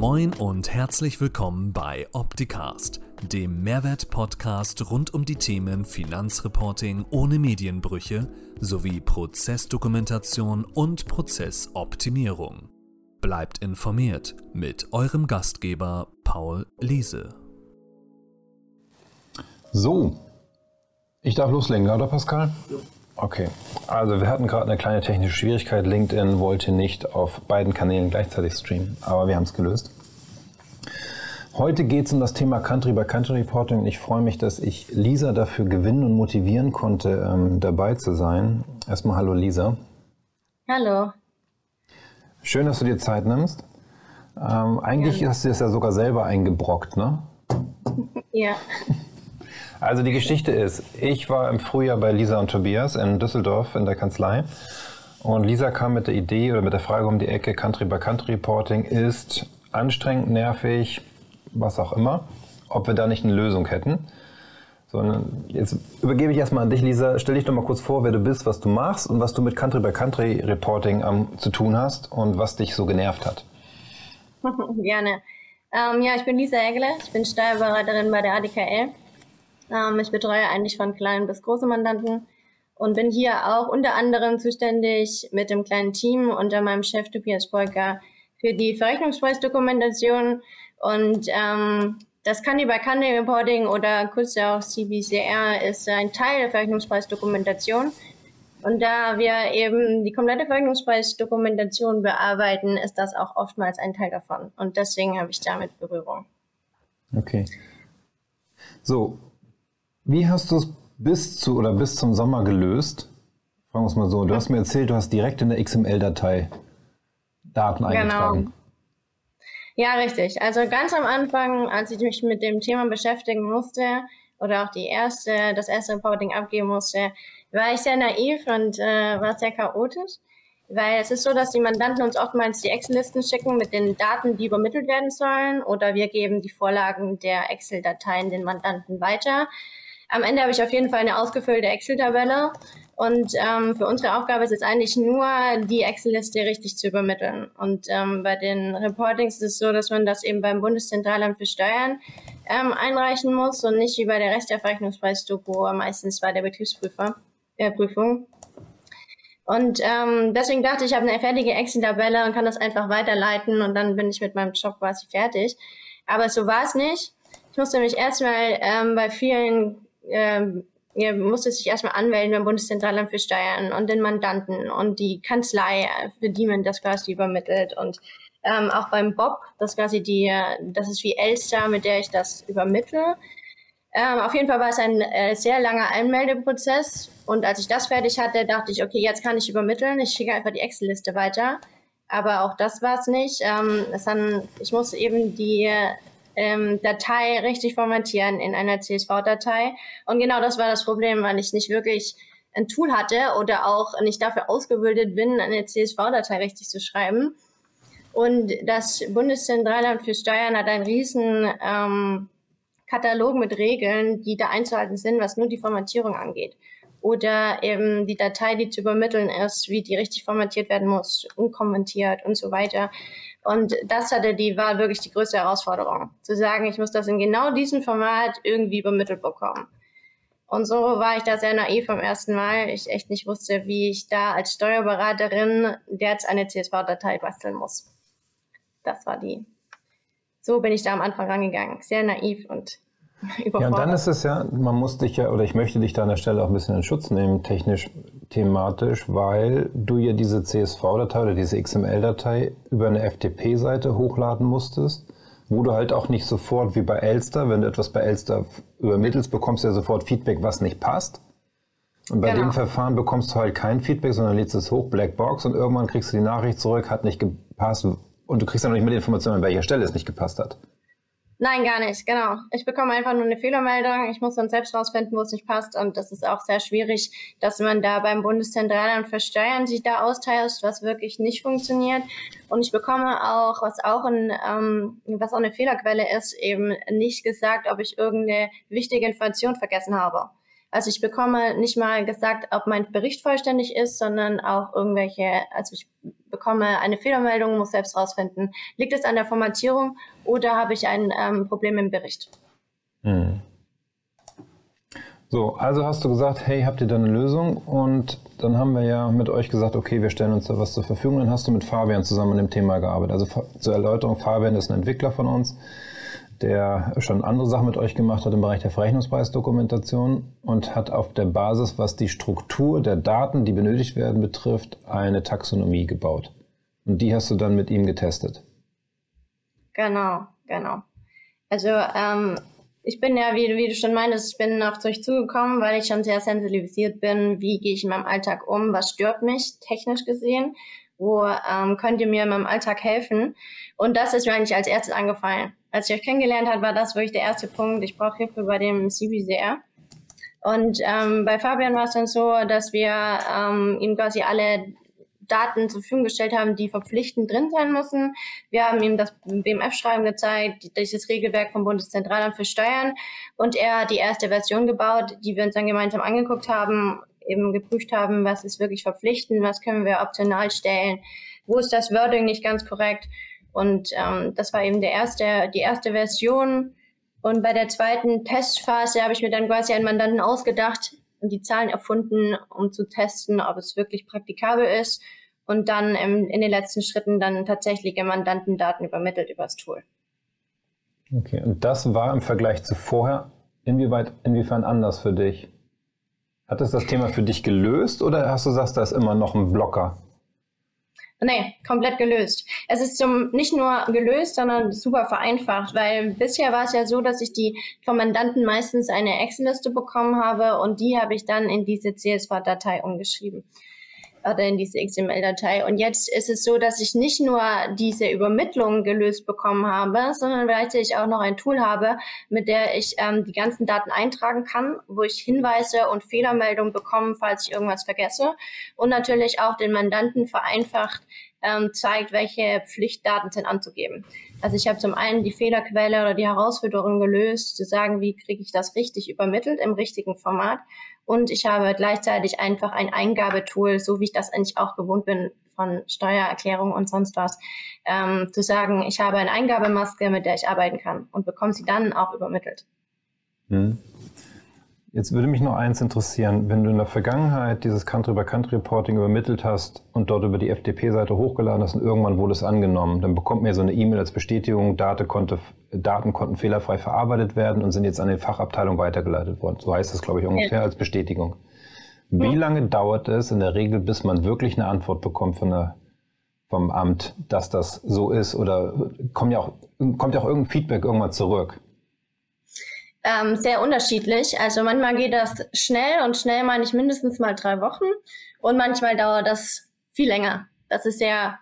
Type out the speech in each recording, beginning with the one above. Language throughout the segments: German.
Moin und herzlich willkommen bei Opticast, dem Mehrwert-Podcast rund um die Themen Finanzreporting ohne Medienbrüche sowie Prozessdokumentation und Prozessoptimierung. Bleibt informiert mit eurem Gastgeber Paul Liese. So, ich darf loslegen, oder Pascal? Ja. Okay, also wir hatten gerade eine kleine technische Schwierigkeit. LinkedIn wollte nicht auf beiden Kanälen gleichzeitig streamen, aber wir haben es gelöst. Heute geht es um das Thema Country by Country Reporting ich freue mich, dass ich Lisa dafür gewinnen und motivieren konnte, ähm, dabei zu sein. Erstmal hallo Lisa. Hallo. Schön, dass du dir Zeit nimmst. Ähm, eigentlich ja. hast du es ja sogar selber eingebrockt, ne? Ja. Also die Geschichte ist, ich war im Frühjahr bei Lisa und Tobias in Düsseldorf in der Kanzlei. Und Lisa kam mit der Idee oder mit der Frage um die Ecke, Country by Country Reporting ist anstrengend, nervig, was auch immer, ob wir da nicht eine Lösung hätten. Sondern jetzt übergebe ich erstmal an dich, Lisa. Stell dich doch mal kurz vor, wer du bist, was du machst und was du mit Country by Country Reporting um, zu tun hast und was dich so genervt hat. Gerne. Ähm, ja, ich bin Lisa Egele, ich bin Steuerberaterin bei der ADKL ähm, ich betreue eigentlich von kleinen bis großen Mandanten und bin hier auch unter anderem zuständig mit dem kleinen Team unter meinem Chef Tobias Polka für die Verrechnungspreisdokumentation und ähm, das Candy by Candy Reporting oder kurz auch CBCR ist ein Teil der Verrechnungspreisdokumentation. Und da wir eben die komplette Verrechnungspreisdokumentation bearbeiten, ist das auch oftmals ein Teil davon. Und deswegen habe ich damit Berührung. Okay. So, wie hast du es bis zu oder bis zum Sommer gelöst? Fragen wir es mal so. Du hast mir erzählt, du hast direkt in der XML-Datei Daten genau. eingetragen. Ja, richtig. Also ganz am Anfang, als ich mich mit dem Thema beschäftigen musste oder auch die erste, das erste Reporting abgeben musste, war ich sehr naiv und äh, war sehr chaotisch. Weil es ist so, dass die Mandanten uns oftmals die Excel-Listen schicken mit den Daten, die übermittelt werden sollen, oder wir geben die Vorlagen der Excel-Dateien den Mandanten weiter. Am Ende habe ich auf jeden Fall eine ausgefüllte Excel-Tabelle. Und ähm, für unsere Aufgabe ist es eigentlich nur, die Excel-Liste richtig zu übermitteln. Und ähm, bei den Reportings ist es so, dass man das eben beim Bundeszentralamt für Steuern ähm, einreichen muss und nicht wie bei der Restaufrechnungspreis-Doku, meistens bei der Betriebsprüfer, äh, Prüfung. Und ähm, deswegen dachte ich, ich habe eine fertige Excel-Tabelle und kann das einfach weiterleiten und dann bin ich mit meinem Job quasi fertig. Aber so war es nicht. Ich musste mich erstmal ähm, bei vielen ähm, ihr musstet sich erstmal anmelden beim Bundeszentralamt für Steuern und den Mandanten und die Kanzlei, für die man das quasi übermittelt und ähm, auch beim Bob, das quasi die, das ist wie Elster, mit der ich das übermittle. Ähm, auf jeden Fall war es ein äh, sehr langer Anmeldeprozess und als ich das fertig hatte, dachte ich, okay, jetzt kann ich übermitteln, ich schicke einfach die Excel-Liste weiter. Aber auch das war es nicht. Ähm, dann, ich muss eben die ähm, Datei richtig formatieren in einer CSV-Datei. Und genau das war das Problem, weil ich nicht wirklich ein Tool hatte oder auch nicht dafür ausgebildet bin, eine CSV-Datei richtig zu schreiben. Und das Bundeszentralamt für Steuern hat einen riesen ähm, Katalog mit Regeln, die da einzuhalten sind, was nur die Formatierung angeht. Oder eben die Datei, die zu übermitteln ist, wie die richtig formatiert werden muss, unkommentiert und so weiter. Und das hatte die, war wirklich die größte Herausforderung. Zu sagen, ich muss das in genau diesem Format irgendwie übermittelt bekommen. Und so war ich da sehr naiv vom ersten Mal. Ich echt nicht wusste, wie ich da als Steuerberaterin jetzt eine CSV-Datei basteln muss. Das war die. So bin ich da am Anfang rangegangen. Sehr naiv und Ja, und dann ist es ja, man muss dich ja, oder ich möchte dich da an der Stelle auch ein bisschen in Schutz nehmen, technisch, thematisch, weil du ja diese CSV-Datei oder diese XML-Datei über eine FTP-Seite hochladen musstest, wo du halt auch nicht sofort wie bei Elster, wenn du etwas bei Elster übermittelst, bekommst du ja sofort Feedback, was nicht passt. Und bei genau. dem Verfahren bekommst du halt kein Feedback, sondern lädst es hoch, Blackbox, und irgendwann kriegst du die Nachricht zurück, hat nicht gepasst, und du kriegst dann noch nicht mehr die Information, an welcher Stelle es nicht gepasst hat. Nein, gar nicht, genau. Ich bekomme einfach nur eine Fehlermeldung. Ich muss dann selbst rausfinden, wo es nicht passt. Und das ist auch sehr schwierig, dass man da beim Bundeszentralamt für Steuern sich da austauscht, was wirklich nicht funktioniert. Und ich bekomme auch, was auch, ein, ähm, was auch eine Fehlerquelle ist, eben nicht gesagt, ob ich irgendeine wichtige Information vergessen habe. Also ich bekomme nicht mal gesagt, ob mein Bericht vollständig ist, sondern auch irgendwelche, also ich bekomme eine Fehlermeldung, muss selbst rausfinden, liegt es an der Formatierung oder habe ich ein ähm, Problem im Bericht. Hm. So, also hast du gesagt, hey, habt ihr da eine Lösung? Und dann haben wir ja mit euch gesagt, okay, wir stellen uns da was zur Verfügung. Dann hast du mit Fabian zusammen an dem Thema gearbeitet. Also zur Erläuterung, Fabian ist ein Entwickler von uns, der schon andere Sachen mit euch gemacht hat im Bereich der Verrechnungspreisdokumentation und hat auf der Basis, was die Struktur der Daten, die benötigt werden, betrifft, eine Taxonomie gebaut. Und die hast du dann mit ihm getestet. Genau, genau. Also ähm, ich bin ja, wie, wie du schon meintest, ich bin auf euch zugekommen, weil ich schon sehr sensibilisiert bin. Wie gehe ich in meinem Alltag um? Was stört mich technisch gesehen? Wo ähm, könnt ihr mir in meinem Alltag helfen? Und das ist mir eigentlich als erstes angefallen. Als ich euch kennengelernt habe, war das wirklich der erste Punkt. Ich brauche Hilfe bei dem CBCR. Und ähm, bei Fabian war es dann so, dass wir ähm, ihm quasi alle Daten zur Verfügung gestellt haben, die verpflichtend drin sein müssen. Wir haben ihm das BMF-Schreiben gezeigt, dieses Regelwerk vom Bundeszentralamt für Steuern und er hat die erste Version gebaut, die wir uns dann gemeinsam angeguckt haben, eben geprüft haben, was ist wirklich verpflichtend, was können wir optional stellen, wo ist das Wording nicht ganz korrekt. Und ähm, das war eben der erste, die erste Version. Und bei der zweiten Testphase habe ich mir dann quasi einen Mandanten ausgedacht, und die Zahlen erfunden, um zu testen, ob es wirklich praktikabel ist und dann im, in den letzten Schritten dann tatsächliche Mandantendaten übermittelt über das Tool. Okay, und das war im Vergleich zu vorher inwieweit, inwiefern anders für dich? Hat es das Thema für dich gelöst oder hast du gesagt, da ist immer noch ein Blocker? Nee, komplett gelöst. Es ist zum, nicht nur gelöst, sondern super vereinfacht, weil bisher war es ja so, dass ich die vom Mandanten meistens eine Excel-Liste bekommen habe und die habe ich dann in diese CSV-Datei umgeschrieben oder in diese XML-Datei. Und jetzt ist es so, dass ich nicht nur diese Übermittlung gelöst bekommen habe, sondern gleichzeitig auch noch ein Tool habe, mit der ich ähm, die ganzen Daten eintragen kann, wo ich Hinweise und Fehlermeldungen bekomme, falls ich irgendwas vergesse. Und natürlich auch den Mandanten vereinfacht ähm, zeigt, welche Pflichtdaten sind anzugeben. Also ich habe zum einen die Fehlerquelle oder die Herausforderung gelöst, zu sagen, wie kriege ich das richtig übermittelt im richtigen Format. Und ich habe gleichzeitig einfach ein Eingabetool, so wie ich das eigentlich auch gewohnt bin von Steuererklärung und sonst was, ähm, zu sagen, ich habe eine Eingabemaske, mit der ich arbeiten kann und bekomme sie dann auch übermittelt. Hm. Jetzt würde mich noch eins interessieren, wenn du in der Vergangenheit dieses Country-by-Country-Reporting übermittelt hast und dort über die FDP-Seite hochgeladen hast und irgendwann wurde es angenommen, dann bekommt mir so eine E-Mail als Bestätigung, Daten, konnte, Daten konnten fehlerfrei verarbeitet werden und sind jetzt an die Fachabteilung weitergeleitet worden. So heißt das, glaube ich, ungefähr ja. als Bestätigung. Wie lange dauert es in der Regel, bis man wirklich eine Antwort bekommt von der, vom Amt, dass das so ist? Oder kommt ja auch, kommt ja auch irgendein Feedback irgendwann zurück? Ähm, sehr unterschiedlich. Also manchmal geht das schnell und schnell meine ich mindestens mal drei Wochen und manchmal dauert das viel länger. Das ist sehr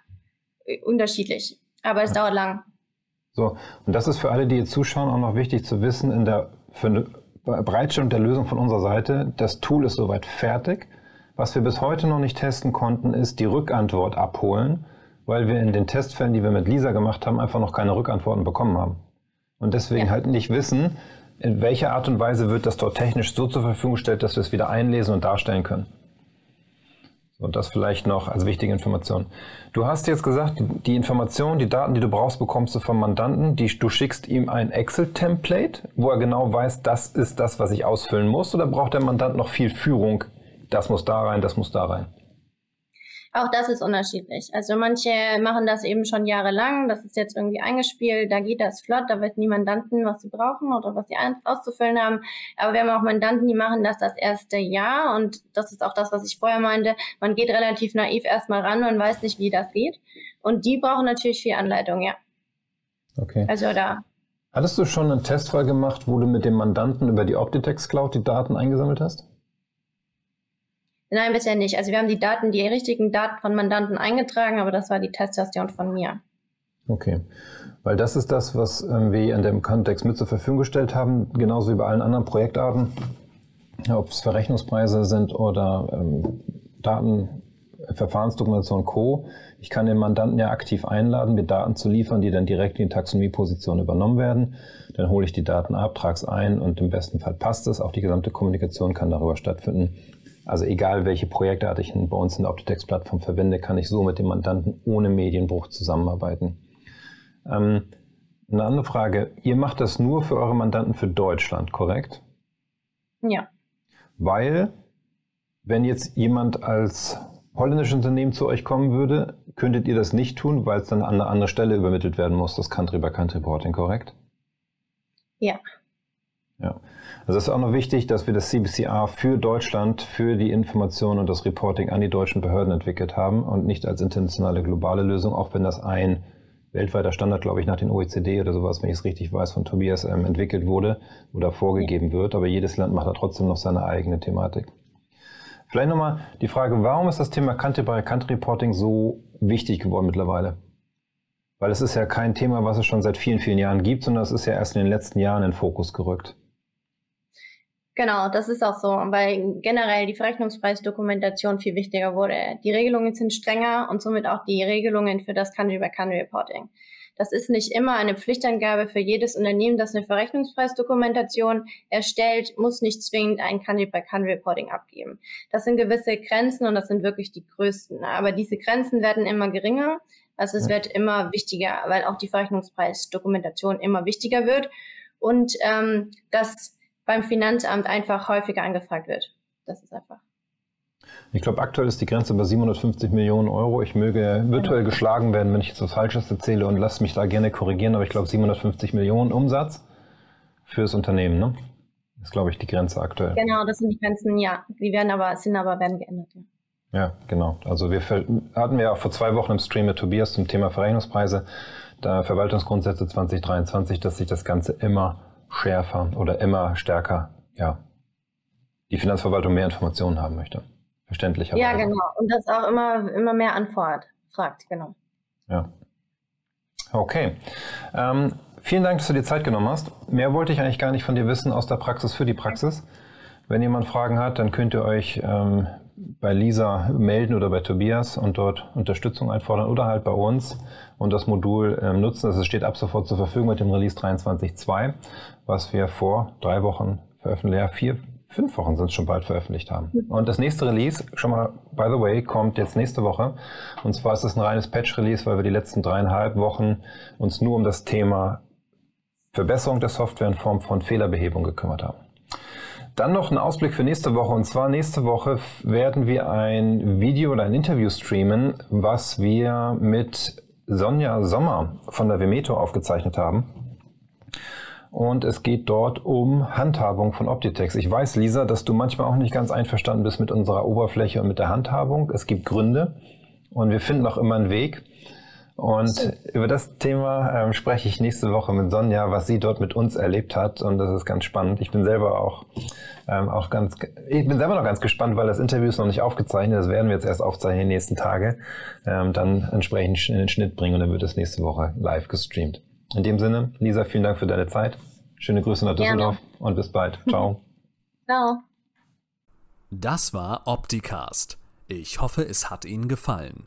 äh, unterschiedlich, aber es dauert lang. So, und das ist für alle, die jetzt zuschauen, auch noch wichtig zu wissen, in der für eine Bereitstellung der Lösung von unserer Seite, das Tool ist soweit fertig. Was wir bis heute noch nicht testen konnten, ist die Rückantwort abholen, weil wir in den Testfällen, die wir mit Lisa gemacht haben, einfach noch keine Rückantworten bekommen haben. Und deswegen ja. halt nicht wissen, in welcher Art und Weise wird das dort technisch so zur Verfügung gestellt, dass wir es wieder einlesen und darstellen können? Und das vielleicht noch als wichtige Information. Du hast jetzt gesagt, die Informationen, die Daten, die du brauchst, bekommst du vom Mandanten. Die, du schickst ihm ein Excel-Template, wo er genau weiß, das ist das, was ich ausfüllen muss. Oder braucht der Mandant noch viel Führung? Das muss da rein, das muss da rein. Auch das ist unterschiedlich. Also manche machen das eben schon jahrelang, das ist jetzt irgendwie eingespielt, da geht das flott, da wissen die Mandanten, was sie brauchen oder was sie auszufüllen haben. Aber wir haben auch Mandanten, die machen das das erste Jahr und das ist auch das, was ich vorher meinte. Man geht relativ naiv erstmal ran und weiß nicht, wie das geht. Und die brauchen natürlich viel Anleitung, ja. Okay. Also da. Hattest du schon einen Testfall gemacht, wo du mit dem Mandanten über die Optitex Cloud die Daten eingesammelt hast? Nein, bisher nicht. Also wir haben die Daten, die richtigen Daten von Mandanten eingetragen, aber das war die Teststation von mir. Okay. Weil das ist das, was ähm, wir in dem Kontext mit zur Verfügung gestellt haben, genauso wie bei allen anderen Projektarten, ob es Verrechnungspreise sind oder ähm, Daten, Verfahrensdokumentation Co. Ich kann den Mandanten ja aktiv einladen, mir Daten zu liefern, die dann direkt in die Taxonomieposition übernommen werden. Dann hole ich die Daten ab, trage es ein und im besten Fall passt es. Auch die gesamte Kommunikation kann darüber stattfinden. Also egal, welche Projektart ich bei uns in der Optitex-Plattform verwende, kann ich so mit dem Mandanten ohne Medienbruch zusammenarbeiten. Ähm, eine andere Frage. Ihr macht das nur für eure Mandanten für Deutschland, korrekt? Ja. Weil, wenn jetzt jemand als holländisches Unternehmen zu euch kommen würde, könntet ihr das nicht tun, weil es dann an eine andere Stelle übermittelt werden muss, das Country-by-Country-Reporting, korrekt? Ja. Ja. Also es ist auch noch wichtig, dass wir das CBCR für Deutschland, für die Information und das Reporting an die deutschen Behörden entwickelt haben und nicht als internationale globale Lösung, auch wenn das ein weltweiter Standard, glaube ich, nach den OECD oder sowas, wenn ich es richtig weiß, von Tobias ähm, entwickelt wurde oder vorgegeben wird. Aber jedes Land macht da trotzdem noch seine eigene Thematik. Vielleicht nochmal die Frage, warum ist das Thema Country-by-Country-Reporting so wichtig geworden mittlerweile? Weil es ist ja kein Thema, was es schon seit vielen, vielen Jahren gibt, sondern es ist ja erst in den letzten Jahren in den Fokus gerückt. Genau, das ist auch so, weil generell die Verrechnungspreisdokumentation viel wichtiger wurde. Die Regelungen sind strenger und somit auch die Regelungen für das Country-by-Country-Reporting. Das ist nicht immer eine Pflichtangabe für jedes Unternehmen, das eine Verrechnungspreisdokumentation erstellt, muss nicht zwingend ein Country-by-Country-Reporting abgeben. Das sind gewisse Grenzen und das sind wirklich die größten. Aber diese Grenzen werden immer geringer. Also es wird immer wichtiger, weil auch die Verrechnungspreisdokumentation immer wichtiger wird. Und ähm, das beim Finanzamt einfach häufiger angefragt wird. Das ist einfach. Ich glaube, aktuell ist die Grenze bei 750 Millionen Euro. Ich möge virtuell genau. geschlagen werden, wenn ich jetzt was Falsches erzähle und lasse mich da gerne korrigieren, aber ich glaube 750 Millionen Umsatz fürs Unternehmen, ne? Das ist, glaube ich, die Grenze aktuell. Genau, das sind die Grenzen, ja. Die werden aber, sind aber werden geändert, ja. Ja, genau. Also wir hatten wir ja vor zwei Wochen im Stream mit Tobias zum Thema Verrechnungspreise, da Verwaltungsgrundsätze 2023, dass sich das Ganze immer schärfer oder immer stärker, ja, die Finanzverwaltung mehr Informationen haben möchte. Verständlicherweise. Ja, genau. Und das auch immer, immer mehr anfordert, fragt, genau. Ja. Okay. Ähm, vielen Dank, dass du dir Zeit genommen hast. Mehr wollte ich eigentlich gar nicht von dir wissen aus der Praxis für die Praxis. Wenn jemand Fragen hat, dann könnt ihr euch ähm, bei Lisa melden oder bei Tobias und dort Unterstützung einfordern oder halt bei uns und das Modul ähm, nutzen. Also es steht ab sofort zur Verfügung mit dem Release 23.2, was wir vor drei Wochen veröffentlicht, ja vier, fünf Wochen sind es schon bald veröffentlicht haben. Und das nächste Release, schon mal, by the way, kommt jetzt nächste Woche. Und zwar ist es ein reines Patch-Release, weil wir die letzten dreieinhalb Wochen uns nur um das Thema Verbesserung der Software in Form von Fehlerbehebung gekümmert haben. Dann noch ein Ausblick für nächste Woche. Und zwar nächste Woche werden wir ein Video oder ein Interview streamen, was wir mit Sonja Sommer von der Vemeto aufgezeichnet haben. Und es geht dort um Handhabung von Optitex. Ich weiß, Lisa, dass du manchmal auch nicht ganz einverstanden bist mit unserer Oberfläche und mit der Handhabung. Es gibt Gründe und wir finden auch immer einen Weg. Und über das Thema ähm, spreche ich nächste Woche mit Sonja, was sie dort mit uns erlebt hat. Und das ist ganz spannend. Ich bin selber auch, ähm, auch ganz, ich bin selber noch ganz gespannt, weil das Interview ist noch nicht aufgezeichnet. Das werden wir jetzt erst aufzeichnen in den nächsten Tagen. Ähm, dann entsprechend in den Schnitt bringen und dann wird es nächste Woche live gestreamt. In dem Sinne, Lisa, vielen Dank für deine Zeit. Schöne Grüße nach Düsseldorf Gerne. und bis bald. Ciao. Ciao. Das war Opticast. Ich hoffe, es hat Ihnen gefallen.